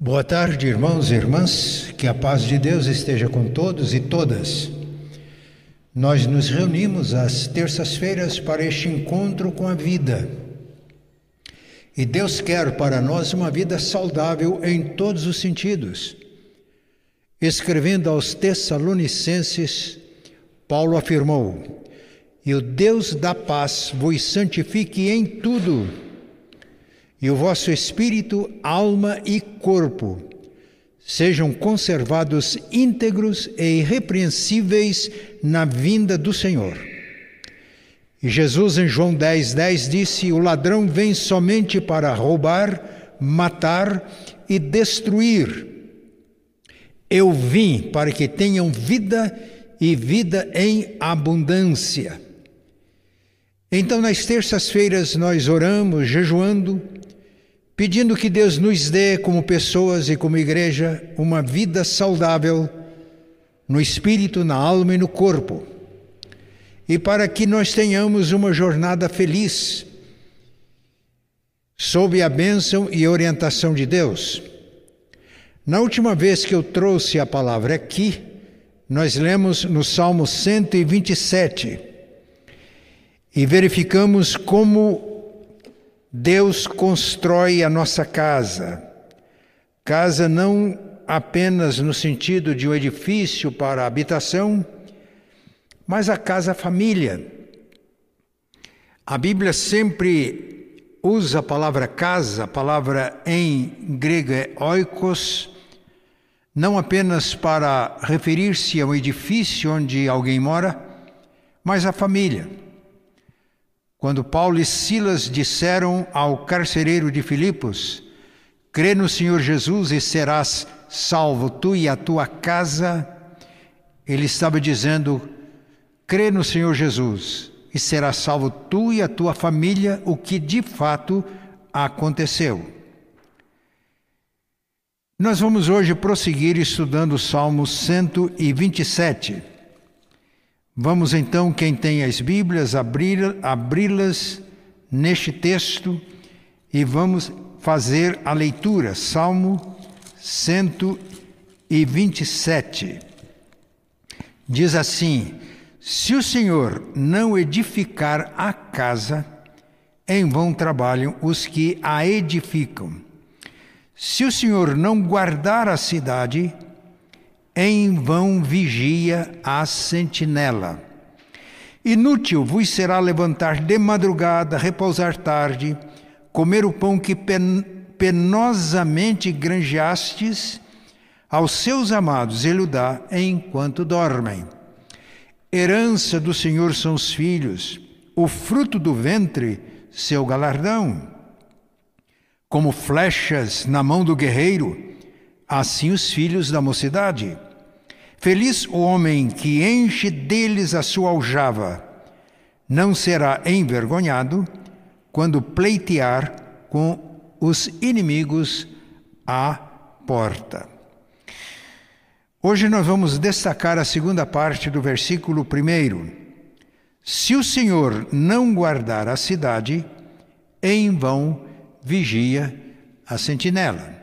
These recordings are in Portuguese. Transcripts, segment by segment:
Boa tarde, irmãos e irmãs, que a paz de Deus esteja com todos e todas. Nós nos reunimos às terças-feiras para este encontro com a vida. E Deus quer para nós uma vida saudável em todos os sentidos. Escrevendo aos Tessalonicenses, Paulo afirmou: E o Deus da paz vos santifique em tudo e o vosso espírito, alma e corpo sejam conservados íntegros e irrepreensíveis na vinda do Senhor. E Jesus em João 10, 10 disse: O ladrão vem somente para roubar, matar e destruir. Eu vim para que tenham vida e vida em abundância. Então, nas terças-feiras, nós oramos, jejuando, pedindo que Deus nos dê, como pessoas e como igreja, uma vida saudável no espírito, na alma e no corpo. E para que nós tenhamos uma jornada feliz, sob a bênção e orientação de Deus. Na última vez que eu trouxe a palavra aqui, nós lemos no Salmo 127 e verificamos como Deus constrói a nossa casa. Casa não apenas no sentido de um edifício para habitação, mas a casa família. A Bíblia sempre usa a palavra casa, a palavra em grego é oikos, não apenas para referir-se ao edifício onde alguém mora, mas à família. Quando Paulo e Silas disseram ao carcereiro de Filipos: Crê no Senhor Jesus e serás salvo, tu e a tua casa, ele estava dizendo: Crê no Senhor Jesus e serás salvo tu e a tua família, o que de fato aconteceu. Nós vamos hoje prosseguir estudando o Salmo 127. Vamos então, quem tem as Bíblias, abri-las neste texto e vamos fazer a leitura. Salmo 127. Diz assim: Se o Senhor não edificar a casa, em vão trabalham os que a edificam. Se o Senhor não guardar a cidade, em vão vigia a sentinela. Inútil vos será levantar de madrugada, repousar tarde, comer o pão que pen penosamente granjeastes aos seus amados, ele o dá enquanto dormem. Herança do Senhor são os filhos, o fruto do ventre, seu galardão. Como flechas na mão do guerreiro, assim os filhos da mocidade. Feliz o homem que enche deles a sua aljava, não será envergonhado quando pleitear com os inimigos à porta. Hoje nós vamos destacar a segunda parte do versículo primeiro. Se o Senhor não guardar a cidade, em vão vigia a sentinela.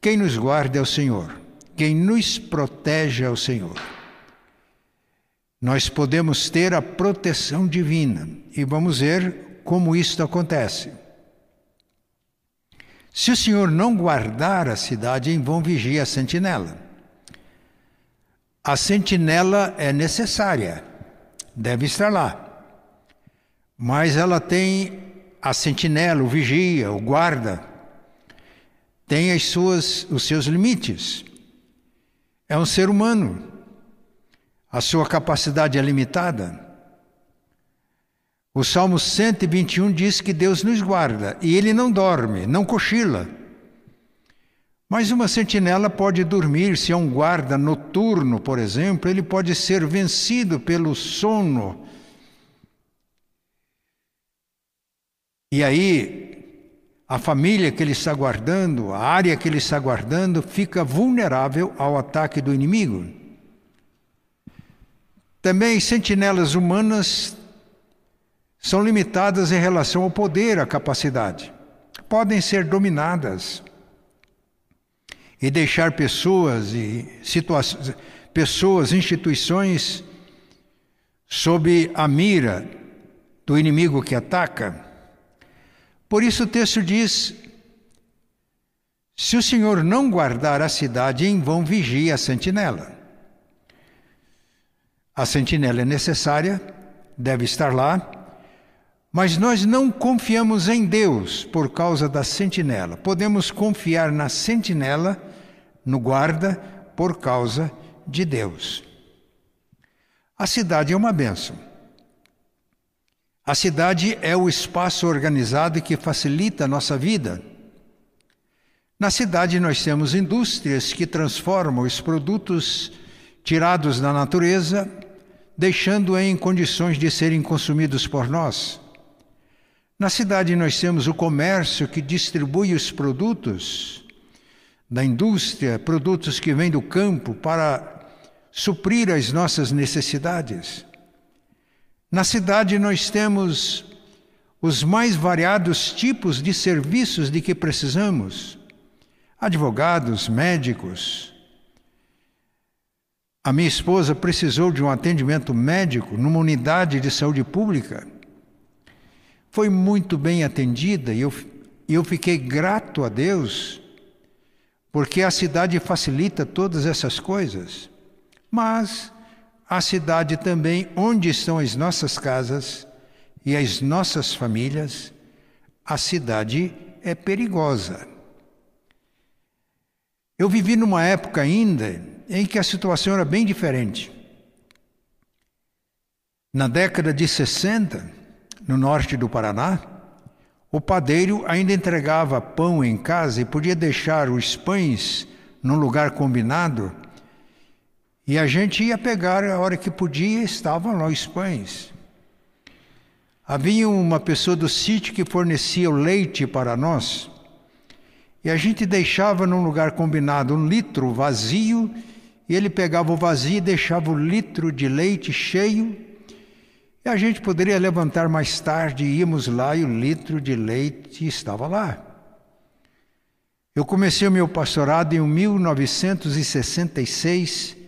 Quem nos guarda é o Senhor. Quem nos protege é o Senhor. Nós podemos ter a proteção divina e vamos ver como isso acontece. Se o Senhor não guardar a cidade, em vão vigia a sentinela. A sentinela é necessária, deve estar lá. Mas ela tem a sentinela, o vigia, o guarda, tem as suas, os seus limites. É um ser humano. A sua capacidade é limitada. O Salmo 121 diz que Deus nos guarda e ele não dorme, não cochila. Mas uma sentinela pode dormir, se é um guarda noturno, por exemplo, ele pode ser vencido pelo sono. E aí a família que ele está guardando, a área que ele está guardando, fica vulnerável ao ataque do inimigo. Também sentinelas humanas são limitadas em relação ao poder, à capacidade. Podem ser dominadas. e deixar pessoas e situações, pessoas, instituições sob a mira do inimigo que ataca. Por isso o texto diz: se o Senhor não guardar a cidade, em vão vigia a sentinela. A sentinela é necessária, deve estar lá, mas nós não confiamos em Deus por causa da sentinela. Podemos confiar na sentinela, no guarda, por causa de Deus. A cidade é uma bênção. A cidade é o espaço organizado que facilita a nossa vida. Na cidade nós temos indústrias que transformam os produtos tirados da natureza, deixando em condições de serem consumidos por nós. Na cidade nós temos o comércio que distribui os produtos da indústria, produtos que vêm do campo para suprir as nossas necessidades. Na cidade nós temos os mais variados tipos de serviços de que precisamos: advogados, médicos. A minha esposa precisou de um atendimento médico numa unidade de saúde pública foi muito bem atendida e eu, eu fiquei grato a Deus, porque a cidade facilita todas essas coisas. Mas a cidade também, onde estão as nossas casas e as nossas famílias, a cidade é perigosa. Eu vivi numa época ainda em que a situação era bem diferente. Na década de 60, no norte do Paraná, o padeiro ainda entregava pão em casa e podia deixar os pães num lugar combinado. E a gente ia pegar a hora que podia, estavam lá os pães. Havia uma pessoa do sítio que fornecia o leite para nós. E a gente deixava num lugar combinado um litro vazio, e ele pegava o vazio e deixava o litro de leite cheio e a gente poderia levantar mais tarde, íamos lá e o litro de leite estava lá. Eu comecei o meu pastorado em 1966,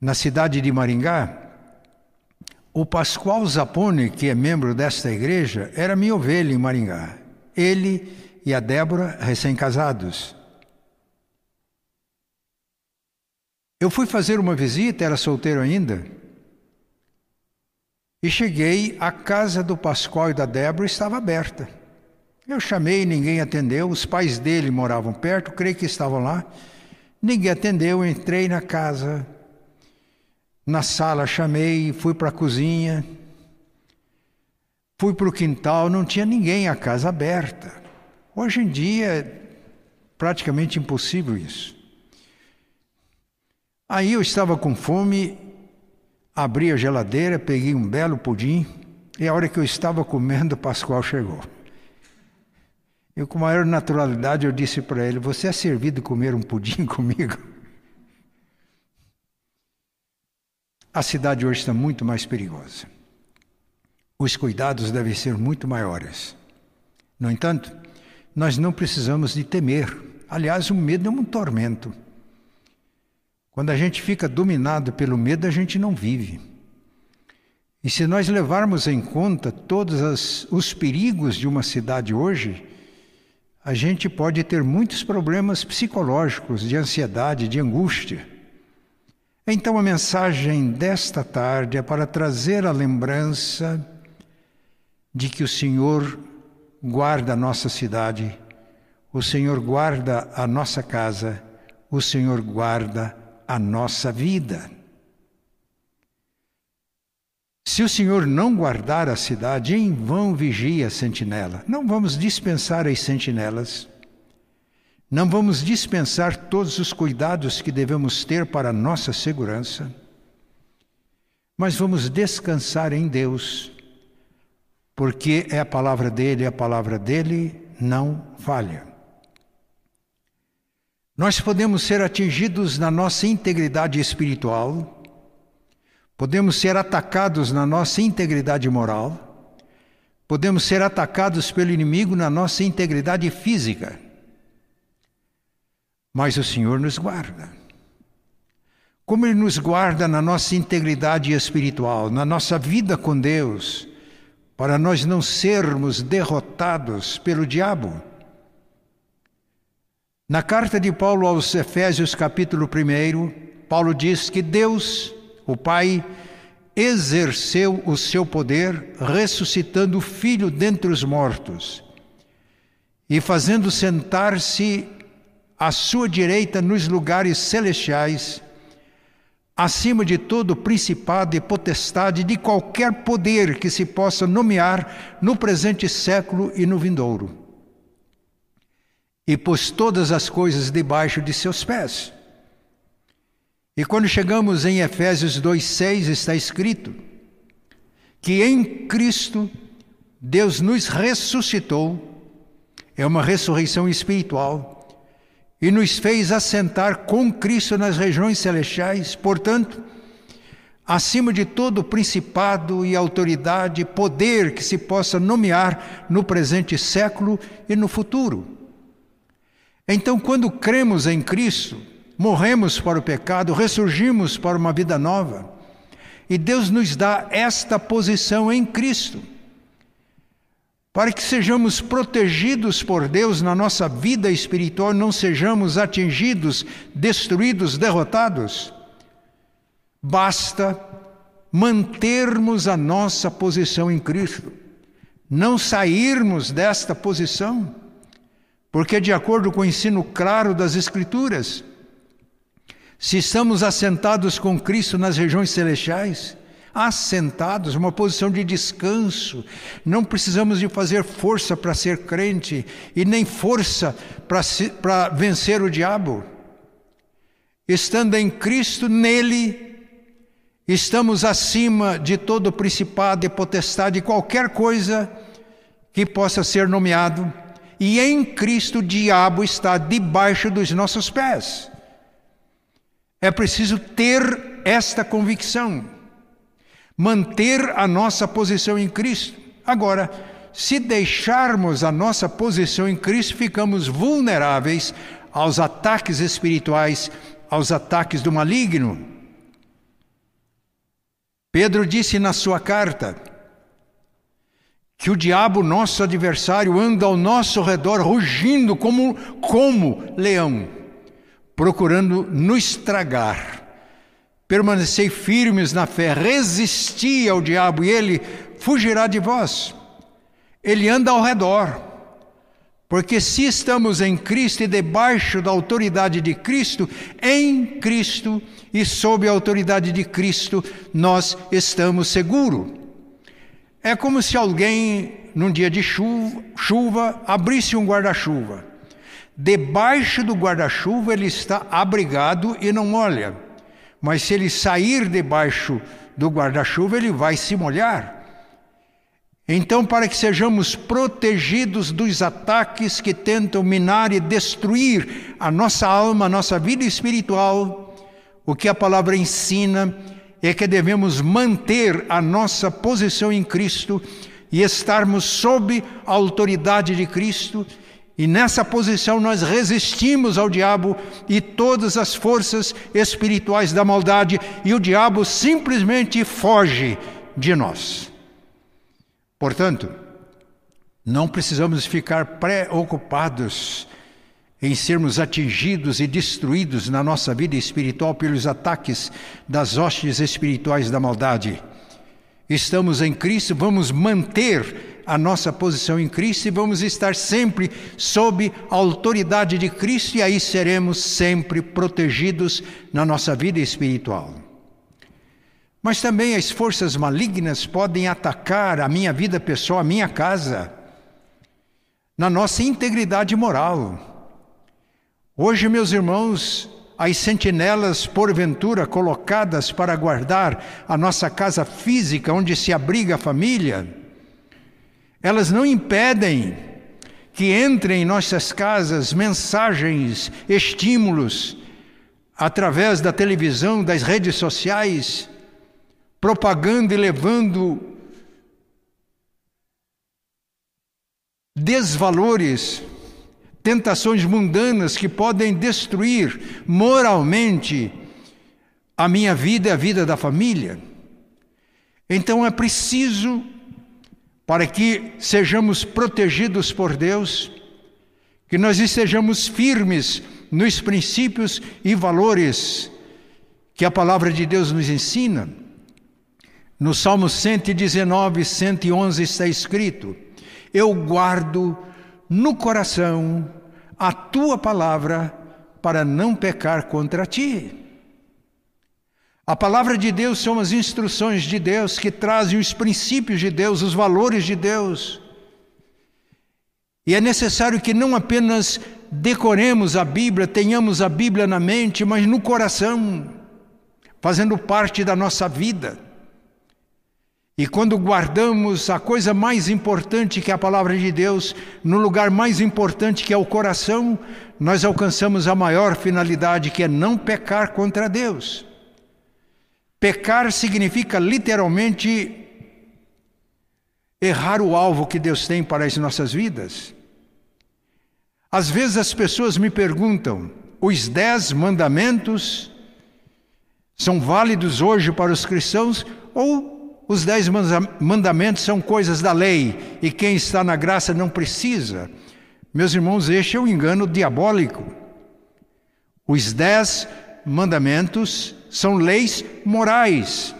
na cidade de Maringá. O Pascoal Zapone, que é membro desta igreja, era minha ovelha em Maringá. Ele e a Débora, recém-casados. Eu fui fazer uma visita, era solteiro ainda e cheguei, a casa do Pascoal e da Débora estava aberta. Eu chamei, ninguém atendeu. Os pais dele moravam perto, creio que estavam lá. Ninguém atendeu, entrei na casa. Na sala chamei, fui para a cozinha. Fui para o quintal, não tinha ninguém, a casa aberta. Hoje em dia é praticamente impossível isso. Aí eu estava com fome Abri a geladeira, peguei um belo pudim e a hora que eu estava comendo, o Pascoal chegou. Eu, com maior naturalidade, eu disse para ele: Você é servido comer um pudim comigo? A cidade hoje está muito mais perigosa. Os cuidados devem ser muito maiores. No entanto, nós não precisamos de temer. Aliás, o medo é um tormento. Quando a gente fica dominado pelo medo, a gente não vive. E se nós levarmos em conta todos as, os perigos de uma cidade hoje, a gente pode ter muitos problemas psicológicos, de ansiedade, de angústia. Então a mensagem desta tarde é para trazer a lembrança de que o Senhor guarda a nossa cidade, o Senhor guarda a nossa casa, o Senhor guarda a nossa vida. Se o Senhor não guardar a cidade, em vão vigia a sentinela. Não vamos dispensar as sentinelas. Não vamos dispensar todos os cuidados que devemos ter para a nossa segurança. Mas vamos descansar em Deus, porque é a palavra dele, a palavra dele não falha. Nós podemos ser atingidos na nossa integridade espiritual, podemos ser atacados na nossa integridade moral, podemos ser atacados pelo inimigo na nossa integridade física. Mas o Senhor nos guarda. Como Ele nos guarda na nossa integridade espiritual, na nossa vida com Deus, para nós não sermos derrotados pelo diabo. Na carta de Paulo aos Efésios, capítulo 1, Paulo diz que Deus, o Pai, exerceu o seu poder ressuscitando o Filho dentre os mortos e fazendo sentar-se à sua direita nos lugares celestiais, acima de todo principado e potestade de qualquer poder que se possa nomear no presente século e no vindouro. E pôs todas as coisas debaixo de seus pés. E quando chegamos em Efésios 2,6 está escrito que em Cristo Deus nos ressuscitou, é uma ressurreição espiritual, e nos fez assentar com Cristo nas regiões celestiais, portanto, acima de todo principado e autoridade, poder que se possa nomear no presente século e no futuro. Então, quando cremos em Cristo, morremos para o pecado, ressurgimos para uma vida nova. E Deus nos dá esta posição em Cristo, para que sejamos protegidos por Deus na nossa vida espiritual, não sejamos atingidos, destruídos, derrotados. Basta mantermos a nossa posição em Cristo, não sairmos desta posição, porque, de acordo com o ensino claro das Escrituras, se estamos assentados com Cristo nas regiões celestiais, assentados, uma posição de descanso, não precisamos de fazer força para ser crente e nem força para vencer o diabo. Estando em Cristo, nele, estamos acima de todo principado e potestade, qualquer coisa que possa ser nomeado, e em Cristo o diabo está debaixo dos nossos pés. É preciso ter esta convicção, manter a nossa posição em Cristo. Agora, se deixarmos a nossa posição em Cristo, ficamos vulneráveis aos ataques espirituais, aos ataques do maligno. Pedro disse na sua carta que o diabo, nosso adversário, anda ao nosso redor rugindo como, como leão procurando nos tragar. Permanecei firmes na fé, resisti ao diabo e ele fugirá de vós. Ele anda ao redor. Porque se estamos em Cristo e debaixo da autoridade de Cristo, em Cristo e sob a autoridade de Cristo, nós estamos seguros. É como se alguém, num dia de chuva, chuva abrisse um guarda-chuva Debaixo do guarda-chuva ele está abrigado e não molha. Mas se ele sair debaixo do guarda-chuva, ele vai se molhar. Então, para que sejamos protegidos dos ataques que tentam minar e destruir a nossa alma, a nossa vida espiritual, o que a palavra ensina é que devemos manter a nossa posição em Cristo e estarmos sob a autoridade de Cristo e nessa posição nós resistimos ao diabo e todas as forças espirituais da maldade, e o diabo simplesmente foge de nós. Portanto, não precisamos ficar preocupados em sermos atingidos e destruídos na nossa vida espiritual pelos ataques das hostes espirituais da maldade. Estamos em Cristo, vamos manter a nossa posição em Cristo e vamos estar sempre sob a autoridade de Cristo e aí seremos sempre protegidos na nossa vida espiritual. Mas também as forças malignas podem atacar a minha vida pessoal, a minha casa, na nossa integridade moral. Hoje, meus irmãos, as sentinelas, porventura, colocadas para guardar a nossa casa física, onde se abriga a família, elas não impedem que entrem em nossas casas mensagens, estímulos, através da televisão, das redes sociais, propagando e levando desvalores, tentações mundanas que podem destruir moralmente a minha vida e a vida da família. Então é preciso, para que sejamos protegidos por Deus, que nós estejamos firmes nos princípios e valores que a palavra de Deus nos ensina. No Salmo 119, 111 está escrito: Eu guardo no coração a tua palavra para não pecar contra ti. A palavra de Deus são as instruções de Deus que trazem os princípios de Deus, os valores de Deus. E é necessário que não apenas decoremos a Bíblia, tenhamos a Bíblia na mente, mas no coração, fazendo parte da nossa vida. E quando guardamos a coisa mais importante que é a palavra de Deus, no lugar mais importante que é o coração, nós alcançamos a maior finalidade, que é não pecar contra Deus. Pecar significa literalmente errar o alvo que Deus tem para as nossas vidas. Às vezes as pessoas me perguntam: os dez mandamentos são válidos hoje para os cristãos ou os dez mandamentos são coisas da lei e quem está na graça não precisa? Meus irmãos, este é um engano diabólico. Os dez mandamentos são leis morais.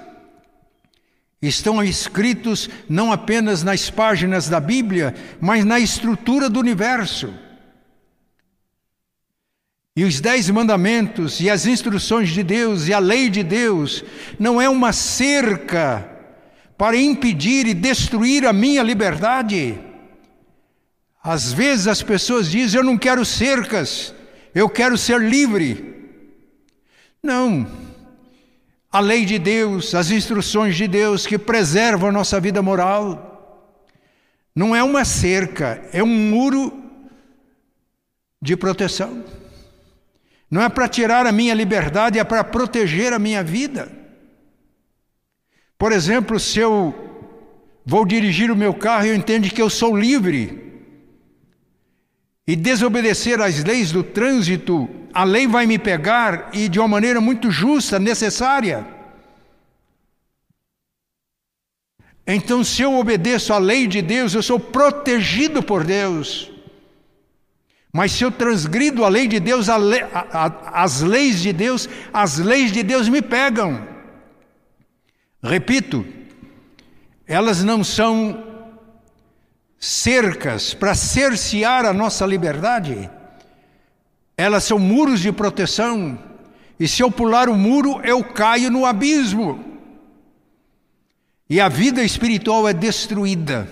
Estão escritos não apenas nas páginas da Bíblia, mas na estrutura do universo. E os dez mandamentos e as instruções de Deus e a lei de Deus não é uma cerca para impedir e destruir a minha liberdade. Às vezes as pessoas dizem: Eu não quero cercas, eu quero ser livre. Não. A lei de Deus, as instruções de Deus que preservam a nossa vida moral, não é uma cerca, é um muro de proteção. Não é para tirar a minha liberdade, é para proteger a minha vida. Por exemplo, se eu vou dirigir o meu carro e eu entendo que eu sou livre, e desobedecer às leis do trânsito, a lei vai me pegar e de uma maneira muito justa, necessária. Então, se eu obedeço à lei de Deus, eu sou protegido por Deus. Mas se eu transgrido a lei de Deus, lei, a, a, as leis de Deus, as leis de Deus me pegam. Repito, elas não são cercas para cercear a nossa liberdade. Elas são muros de proteção. E se eu pular o muro, eu caio no abismo. E a vida espiritual é destruída.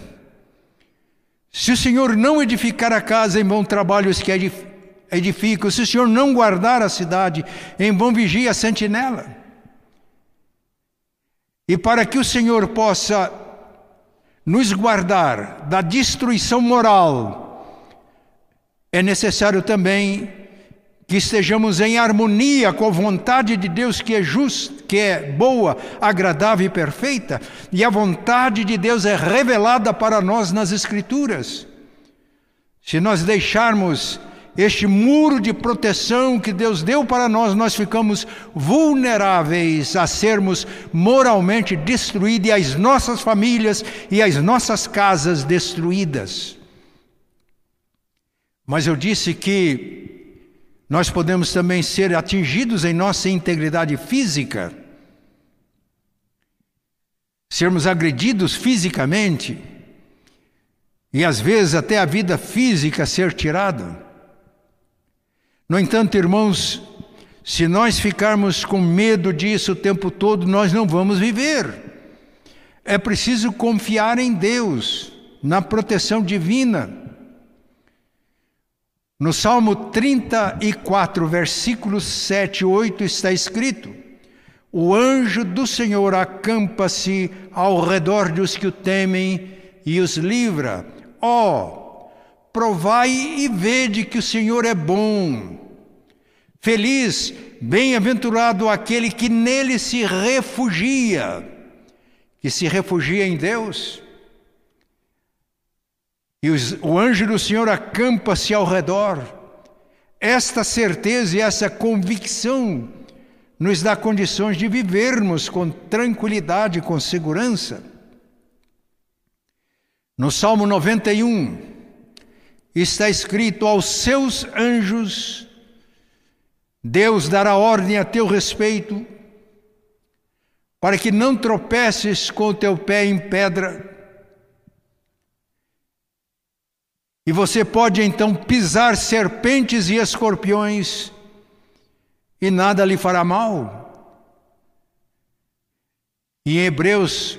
Se o Senhor não edificar a casa, em vão trabalho os que edificam. Se o Senhor não guardar a cidade, em vão vigia a sentinela. E para que o Senhor possa nos guardar da destruição moral, é necessário também que estejamos em harmonia com a vontade de Deus que é justa, que é boa, agradável e perfeita, e a vontade de Deus é revelada para nós nas Escrituras. Se nós deixarmos este muro de proteção que Deus deu para nós, nós ficamos vulneráveis a sermos moralmente destruídos e as nossas famílias e as nossas casas destruídas. Mas eu disse que nós podemos também ser atingidos em nossa integridade física, sermos agredidos fisicamente e às vezes até a vida física ser tirada. No entanto, irmãos, se nós ficarmos com medo disso o tempo todo, nós não vamos viver. É preciso confiar em Deus, na proteção divina. No Salmo 34, versículos 7 e 8 está escrito: O anjo do Senhor acampa-se ao redor dos que o temem e os livra. Ó, oh, provai e vede que o Senhor é bom Feliz, bem-aventurado aquele que nele se refugia, que se refugia em Deus. E os, o anjo do Senhor acampa-se ao redor. Esta certeza e essa convicção nos dá condições de vivermos com tranquilidade, com segurança. No Salmo 91 está escrito: Aos seus anjos Deus dará ordem a teu respeito, para que não tropeces com o teu pé em pedra. E você pode então pisar serpentes e escorpiões, e nada lhe fará mal. Em Hebreus,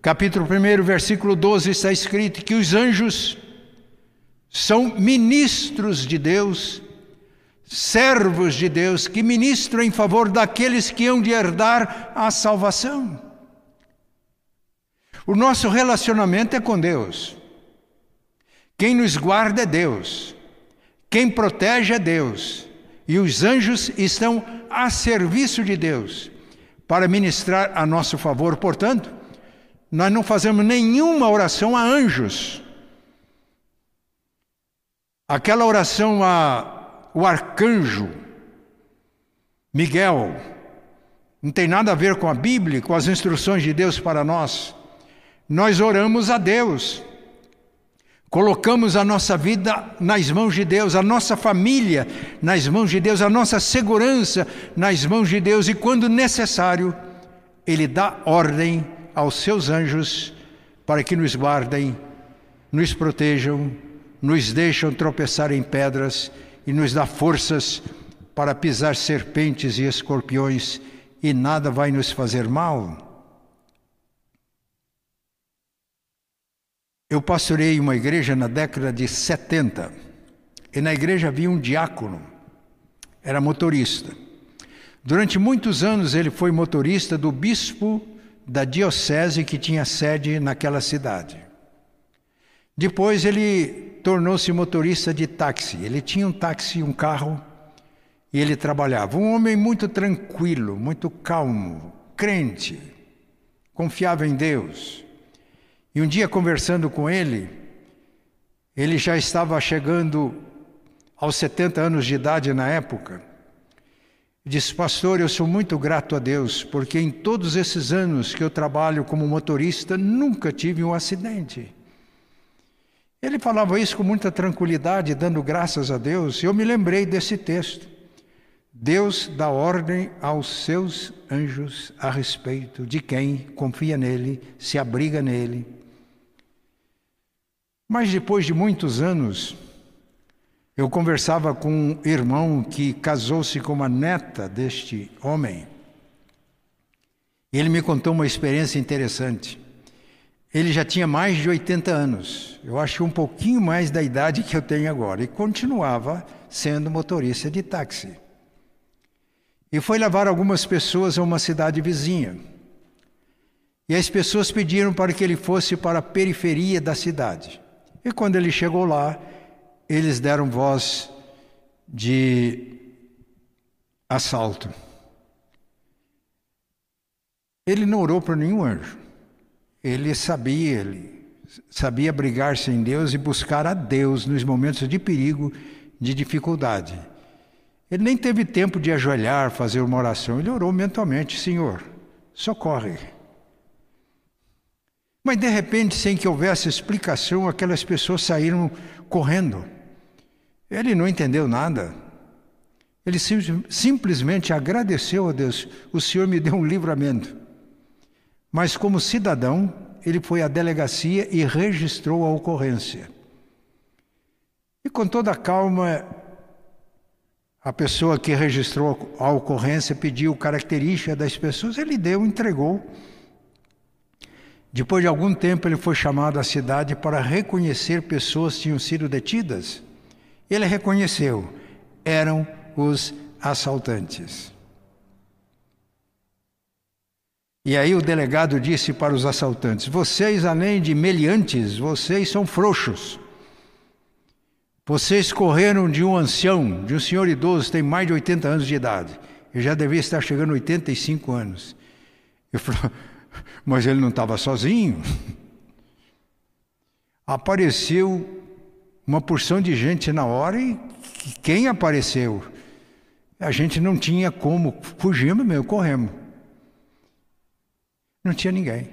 capítulo 1, versículo 12, está escrito que os anjos são ministros de Deus servos de Deus que ministram em favor daqueles que hão de herdar a salvação. O nosso relacionamento é com Deus. Quem nos guarda é Deus. Quem protege é Deus. E os anjos estão a serviço de Deus para ministrar a nosso favor. Portanto, nós não fazemos nenhuma oração a anjos. Aquela oração a o arcanjo Miguel. Não tem nada a ver com a Bíblia, com as instruções de Deus para nós. Nós oramos a Deus. Colocamos a nossa vida nas mãos de Deus, a nossa família nas mãos de Deus, a nossa segurança nas mãos de Deus, e quando necessário, Ele dá ordem aos seus anjos para que nos guardem, nos protejam, nos deixam tropeçar em pedras e nos dá forças para pisar serpentes e escorpiões e nada vai nos fazer mal. Eu pastorei uma igreja na década de 70 e na igreja havia um diácono, era motorista. Durante muitos anos ele foi motorista do bispo da diocese que tinha sede naquela cidade. Depois ele tornou-se motorista de táxi. Ele tinha um táxi, um carro, e ele trabalhava. Um homem muito tranquilo, muito calmo, crente, confiava em Deus. E um dia, conversando com ele, ele já estava chegando aos 70 anos de idade na época. Disse, pastor, eu sou muito grato a Deus, porque em todos esses anos que eu trabalho como motorista, nunca tive um acidente. Ele falava isso com muita tranquilidade, dando graças a Deus. Eu me lembrei desse texto. Deus dá ordem aos seus anjos a respeito de quem confia nele, se abriga nele. Mas depois de muitos anos, eu conversava com um irmão que casou-se com uma neta deste homem. Ele me contou uma experiência interessante. Ele já tinha mais de 80 anos, eu acho um pouquinho mais da idade que eu tenho agora, e continuava sendo motorista de táxi. E foi levar algumas pessoas a uma cidade vizinha. E as pessoas pediram para que ele fosse para a periferia da cidade. E quando ele chegou lá, eles deram voz de assalto. Ele não orou para nenhum anjo ele sabia, ele sabia brigar-se em Deus e buscar a Deus nos momentos de perigo, de dificuldade. Ele nem teve tempo de ajoelhar, fazer uma oração, ele orou mentalmente: Senhor, socorre. Mas de repente, sem que houvesse explicação, aquelas pessoas saíram correndo. Ele não entendeu nada. Ele sim, simplesmente agradeceu a Deus: O Senhor me deu um livramento. Mas, como cidadão, ele foi à delegacia e registrou a ocorrência. E com toda calma, a pessoa que registrou a ocorrência pediu característica das pessoas, ele deu, entregou. Depois de algum tempo, ele foi chamado à cidade para reconhecer pessoas que tinham sido detidas. Ele reconheceu, eram os assaltantes. E aí o delegado disse para os assaltantes: Vocês, além de meliantes, vocês são frouxos. Vocês correram de um ancião, de um senhor idoso, tem mais de 80 anos de idade. Eu já devia estar chegando a 85 anos. Eu falei, mas ele não estava sozinho. apareceu uma porção de gente na hora e quem apareceu? A gente não tinha como, fugimos mesmo, corremos. Não tinha ninguém.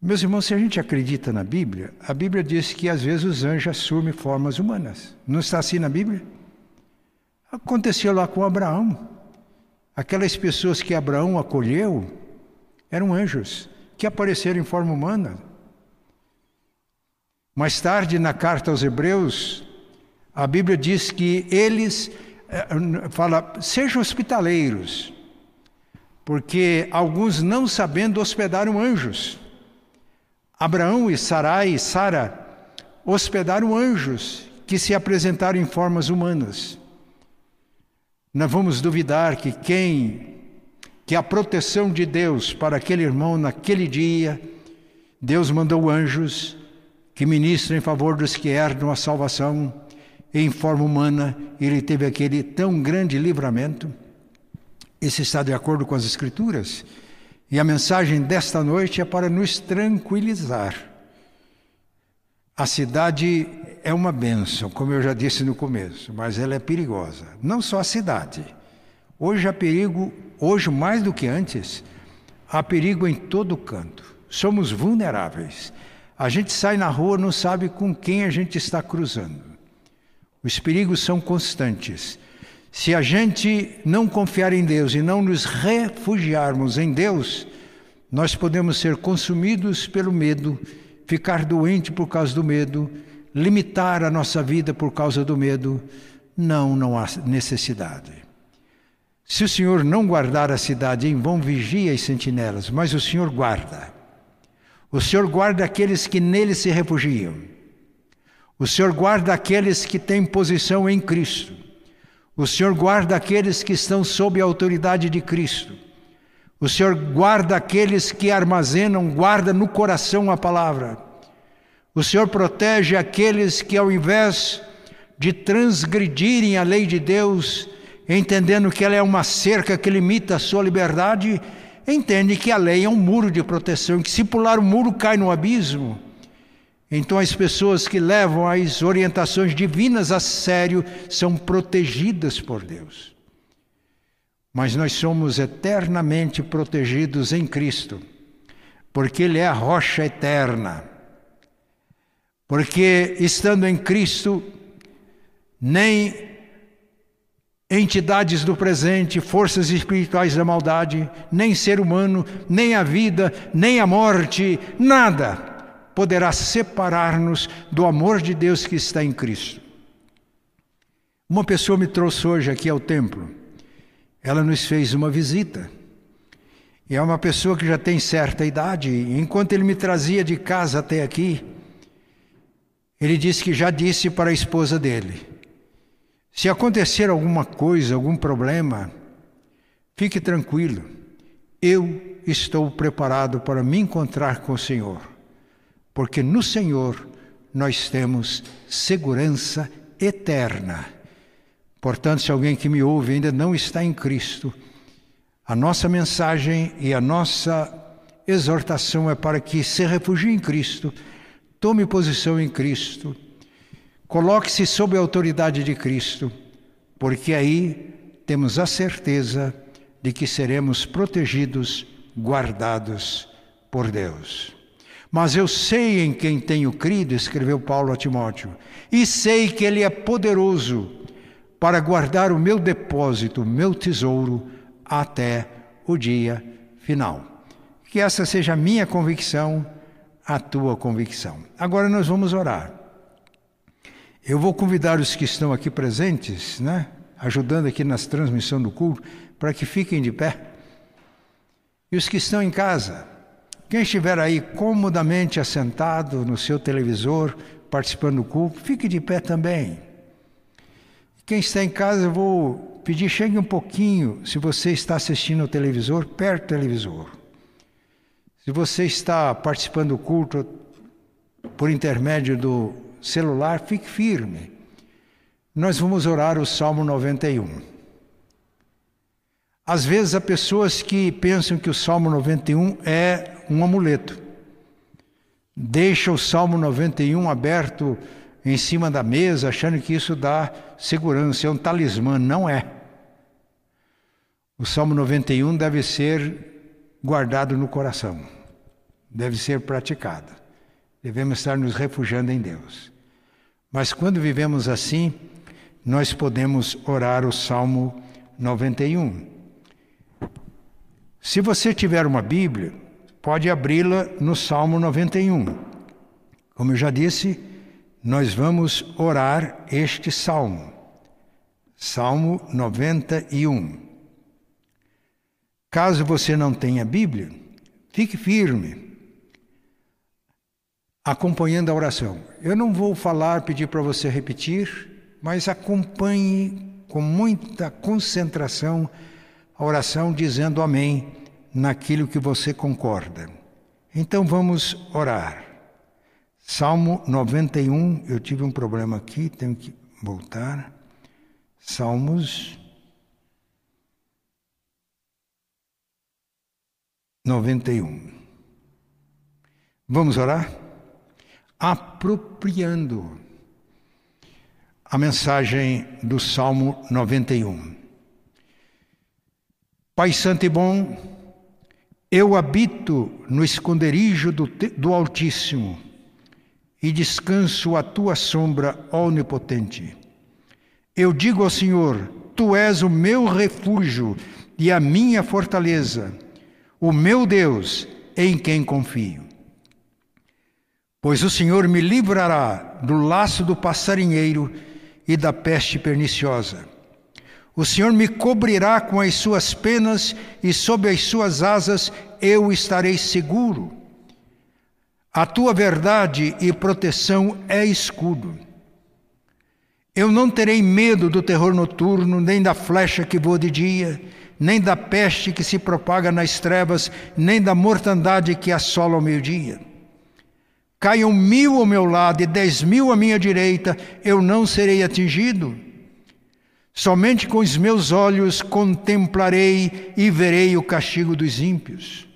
Meus irmãos, se a gente acredita na Bíblia, a Bíblia diz que às vezes os anjos assumem formas humanas. Não está assim na Bíblia? Aconteceu lá com Abraão. Aquelas pessoas que Abraão acolheu eram anjos que apareceram em forma humana. Mais tarde, na carta aos Hebreus, a Bíblia diz que eles eh, fala, sejam hospitaleiros, porque alguns não sabendo hospedaram anjos. Abraão e Sarai e Sara hospedaram anjos que se apresentaram em formas humanas. Não vamos duvidar que quem que a proteção de Deus para aquele irmão naquele dia, Deus mandou anjos que ministram em favor dos que herdam a salvação em forma humana, ele teve aquele tão grande livramento. Esse está de acordo com as Escrituras. E a mensagem desta noite é para nos tranquilizar. A cidade é uma bênção, como eu já disse no começo, mas ela é perigosa. Não só a cidade. Hoje há perigo, hoje mais do que antes, há perigo em todo canto. Somos vulneráveis. A gente sai na rua, não sabe com quem a gente está cruzando. Os perigos são constantes. Se a gente não confiar em Deus e não nos refugiarmos em Deus, nós podemos ser consumidos pelo medo, ficar doente por causa do medo, limitar a nossa vida por causa do medo. Não, não há necessidade. Se o Senhor não guardar a cidade, em vão vigia as sentinelas, mas o Senhor guarda. O Senhor guarda aqueles que nele se refugiam. O Senhor guarda aqueles que têm posição em Cristo. O Senhor guarda aqueles que estão sob a autoridade de Cristo. O Senhor guarda aqueles que armazenam, guarda no coração a palavra. O Senhor protege aqueles que, ao invés de transgredirem a lei de Deus, entendendo que ela é uma cerca que limita a sua liberdade, entende que a lei é um muro de proteção, que se pular o muro cai no abismo. Então, as pessoas que levam as orientações divinas a sério são protegidas por Deus. Mas nós somos eternamente protegidos em Cristo, porque Ele é a rocha eterna. Porque, estando em Cristo, nem entidades do presente, forças espirituais da maldade, nem ser humano, nem a vida, nem a morte, nada poderá separar-nos do amor de Deus que está em Cristo. Uma pessoa me trouxe hoje aqui ao templo. Ela nos fez uma visita. E é uma pessoa que já tem certa idade. Enquanto ele me trazia de casa até aqui, ele disse que já disse para a esposa dele: se acontecer alguma coisa, algum problema, fique tranquilo. Eu estou preparado para me encontrar com o Senhor porque no Senhor nós temos segurança eterna. Portanto, se alguém que me ouve ainda não está em Cristo, a nossa mensagem e a nossa exortação é para que se refugie em Cristo, tome posição em Cristo, coloque-se sob a autoridade de Cristo, porque aí temos a certeza de que seremos protegidos, guardados por Deus. Mas eu sei em quem tenho crido, escreveu Paulo a Timóteo, e sei que ele é poderoso para guardar o meu depósito, o meu tesouro, até o dia final. Que essa seja a minha convicção, a tua convicção. Agora nós vamos orar. Eu vou convidar os que estão aqui presentes, né, ajudando aqui nas transmissão do culto, para que fiquem de pé. E os que estão em casa, quem estiver aí comodamente assentado no seu televisor, participando do culto, fique de pé também. Quem está em casa, eu vou pedir, chegue um pouquinho, se você está assistindo o televisor, perto do televisor. Se você está participando do culto por intermédio do celular, fique firme. Nós vamos orar o Salmo 91. Às vezes há pessoas que pensam que o Salmo 91 é um amuleto. deixa o Salmo 91 aberto em cima da mesa, achando que isso dá segurança, é um talismã. Não é. O Salmo 91 deve ser guardado no coração, deve ser praticado. Devemos estar nos refugiando em Deus. Mas quando vivemos assim, nós podemos orar o Salmo 91. Se você tiver uma Bíblia, pode abri-la no Salmo 91. Como eu já disse, nós vamos orar este salmo. Salmo 91. Caso você não tenha Bíblia, fique firme, acompanhando a oração. Eu não vou falar, pedir para você repetir, mas acompanhe com muita concentração a oração, dizendo amém naquilo que você concorda. Então vamos orar. Salmo 91, eu tive um problema aqui, tenho que voltar. Salmos 91. Vamos orar? Apropriando a mensagem do Salmo 91. Pai Santo e Bom, eu habito no esconderijo do, do Altíssimo e descanso à tua sombra onipotente. Eu digo ao Senhor: Tu és o meu refúgio e a minha fortaleza, o meu Deus em quem confio. Pois o Senhor me livrará do laço do passarinheiro e da peste perniciosa. O Senhor me cobrirá com as suas penas e sob as suas asas eu estarei seguro. A tua verdade e proteção é escudo. Eu não terei medo do terror noturno, nem da flecha que voa de dia, nem da peste que se propaga nas trevas, nem da mortandade que assola ao meio-dia. Caiam mil ao meu lado e dez mil à minha direita, eu não serei atingido. Somente com os meus olhos contemplarei e verei o castigo dos ímpios.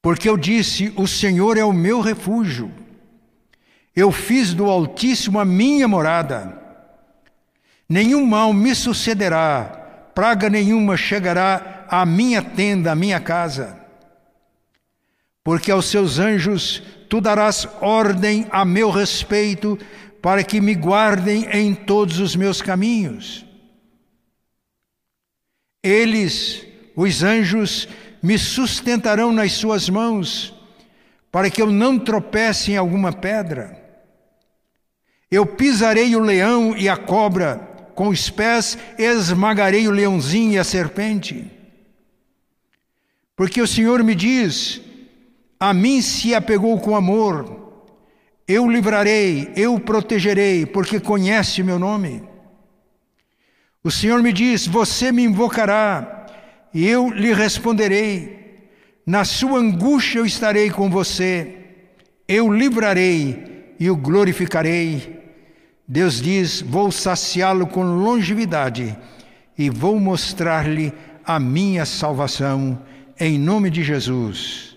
Porque eu disse: O Senhor é o meu refúgio. Eu fiz do Altíssimo a minha morada. Nenhum mal me sucederá, praga nenhuma chegará à minha tenda, à minha casa. Porque aos seus anjos tu darás ordem a meu respeito, para que me guardem em todos os meus caminhos. Eles, os anjos, me sustentarão nas suas mãos, para que eu não tropece em alguma pedra. Eu pisarei o leão e a cobra, com os pés esmagarei o leãozinho e a serpente. Porque o Senhor me diz: a mim se apegou com amor, eu livrarei, eu protegerei, porque conhece meu nome. O Senhor me diz: Você me invocará, e eu lhe responderei: Na sua angústia eu estarei com você, eu livrarei e o glorificarei. Deus diz: Vou saciá-lo com longevidade e vou mostrar-lhe a minha salvação, em nome de Jesus.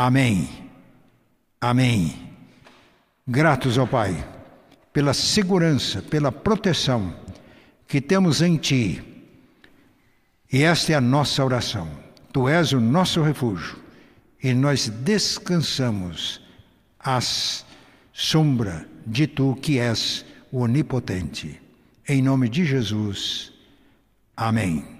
Amém. Amém. Gratos ao Pai pela segurança, pela proteção que temos em Ti e esta é a nossa oração. Tu és o nosso refúgio e nós descansamos à sombra de Tu que és o Onipotente. Em nome de Jesus. Amém.